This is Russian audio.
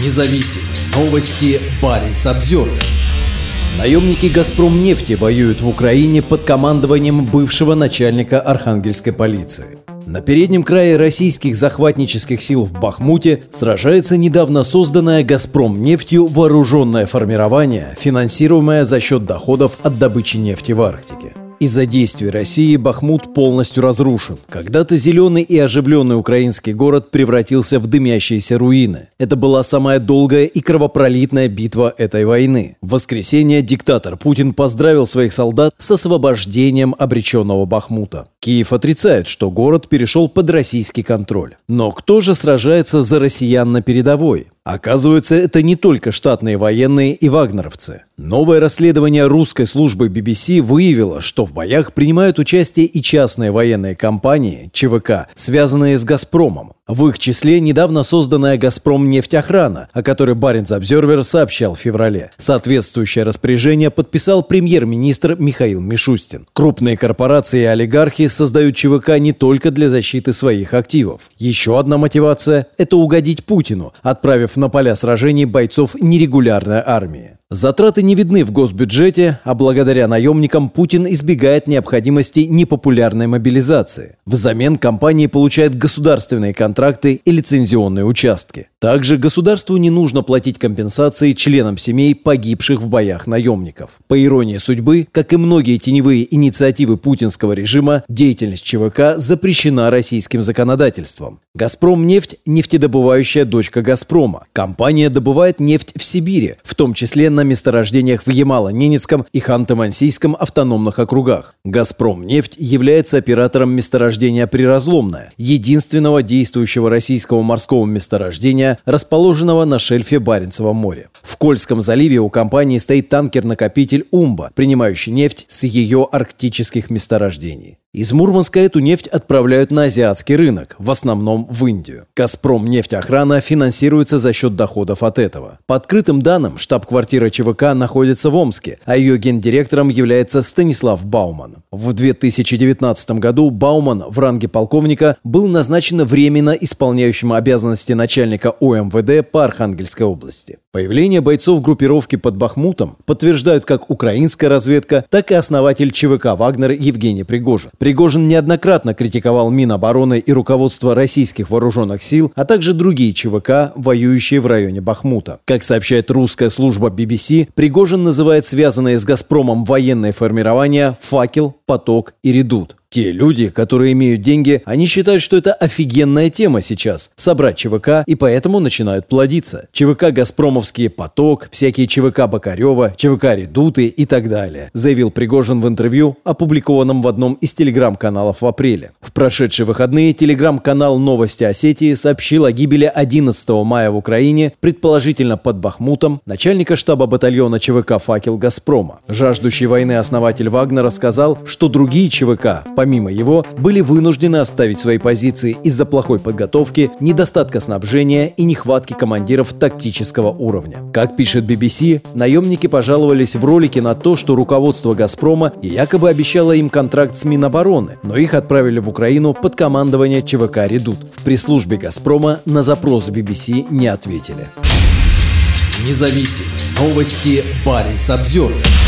Независимые новости. Барин обзервер Наемники «Газпром» нефти воюют в Украине под командованием бывшего начальника архангельской полиции. На переднем крае российских захватнических сил в Бахмуте сражается недавно созданное «Газпром» нефтью вооруженное формирование, финансируемое за счет доходов от добычи нефти в Арктике. Из-за действий России Бахмут полностью разрушен. Когда-то зеленый и оживленный украинский город превратился в дымящиеся руины. Это была самая долгая и кровопролитная битва этой войны. В воскресенье диктатор Путин поздравил своих солдат с освобождением обреченного Бахмута. Киев отрицает, что город перешел под российский контроль. Но кто же сражается за россиян на передовой? Оказывается, это не только штатные военные и вагнеровцы. Новое расследование русской службы BBC выявило, что в боях принимают участие и частные военные компании, ЧВК, связанные с «Газпромом». В их числе недавно созданная «Газпром» нефтеохрана, о которой Баренц Обзервер сообщал в феврале. Соответствующее распоряжение подписал премьер-министр Михаил Мишустин. Крупные корпорации и олигархи создают ЧВК не только для защиты своих активов. Еще одна мотивация – это угодить Путину, отправив на поля сражений бойцов нерегулярной армии. Затраты не видны в госбюджете, а благодаря наемникам Путин избегает необходимости непопулярной мобилизации. Взамен компании получают государственные контракты и лицензионные участки. Также государству не нужно платить компенсации членам семей погибших в боях наемников. По иронии судьбы, как и многие теневые инициативы путинского режима, деятельность ЧВК запрещена российским законодательством. «Газпром» нефть – нефтедобывающая дочка «Газпрома». Компания добывает нефть в Сибири, в том числе на месторождениях в Ямало-Ненецком и Ханты-Мансийском автономных округах. «Газпром» нефть является оператором месторождения «Приразломное», единственного действующего российского морского месторождения, расположенного на шельфе Баренцева моря. В Кольском заливе у компании стоит танкер-накопитель «Умба», принимающий нефть с ее арктических месторождений. Из Мурманска эту нефть отправляют на азиатский рынок, в основном в Индию. «Газпром» нефтеохрана финансируется за счет доходов от этого. По открытым данным, штаб-квартира ЧВК находится в Омске, а ее гендиректором является Станислав Бауман. В 2019 году Бауман в ранге полковника был назначен временно исполняющим обязанности начальника УМВД по Архангельской области. Появление бойцов группировки под Бахмутом подтверждают как украинская разведка, так и основатель ЧВК «Вагнер» Евгений Пригожин. Пригожин неоднократно критиковал Минобороны и руководство российских вооруженных сил, а также другие ЧВК, воюющие в районе Бахмута. Как сообщает русская служба BBC, Пригожин называет связанные с «Газпромом» военные формирования «Факел», «Поток» и «Редут». Те люди, которые имеют деньги, они считают, что это офигенная тема сейчас – собрать ЧВК, и поэтому начинают плодиться. ЧВК «Газпромовские поток», всякие ЧВК Бакарева, ЧВК «Редуты» и так далее, заявил Пригожин в интервью, опубликованном в одном из телеграм-каналов в апреле. В прошедшие выходные телеграм-канал «Новости Осетии» сообщил о гибели 11 мая в Украине, предположительно под Бахмутом, начальника штаба батальона ЧВК «Факел Газпрома». Жаждущий войны основатель Вагнера сказал, что другие ЧВК помимо его, были вынуждены оставить свои позиции из-за плохой подготовки, недостатка снабжения и нехватки командиров тактического уровня. Как пишет BBC, наемники пожаловались в ролике на то, что руководство «Газпрома» якобы обещало им контракт с Минобороны, но их отправили в Украину под командование ЧВК «Редут». В пресс-службе «Газпрома» на запрос BBC не ответили. Независимые новости. Барин обзервер